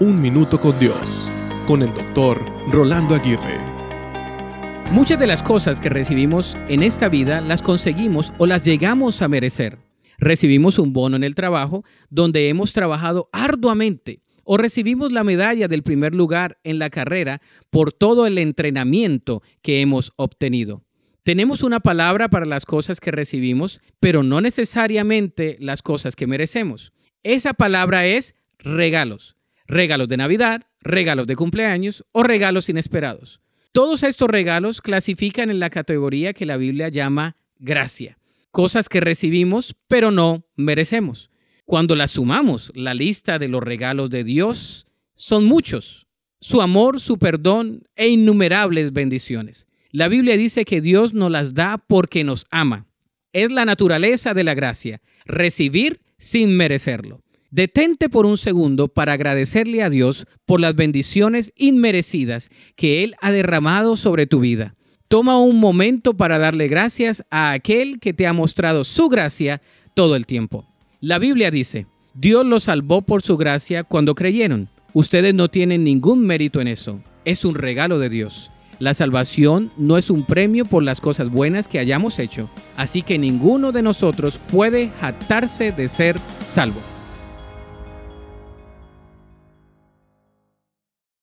Un Minuto con Dios, con el doctor Rolando Aguirre. Muchas de las cosas que recibimos en esta vida las conseguimos o las llegamos a merecer. Recibimos un bono en el trabajo donde hemos trabajado arduamente o recibimos la medalla del primer lugar en la carrera por todo el entrenamiento que hemos obtenido. Tenemos una palabra para las cosas que recibimos, pero no necesariamente las cosas que merecemos. Esa palabra es regalos regalos de Navidad, regalos de cumpleaños o regalos inesperados. Todos estos regalos clasifican en la categoría que la Biblia llama gracia, cosas que recibimos pero no merecemos. Cuando las sumamos, la lista de los regalos de Dios son muchos. Su amor, su perdón e innumerables bendiciones. La Biblia dice que Dios nos las da porque nos ama. Es la naturaleza de la gracia, recibir sin merecerlo. Detente por un segundo para agradecerle a Dios por las bendiciones inmerecidas que Él ha derramado sobre tu vida. Toma un momento para darle gracias a aquel que te ha mostrado su gracia todo el tiempo. La Biblia dice, Dios los salvó por su gracia cuando creyeron. Ustedes no tienen ningún mérito en eso. Es un regalo de Dios. La salvación no es un premio por las cosas buenas que hayamos hecho, así que ninguno de nosotros puede jactarse de ser salvo.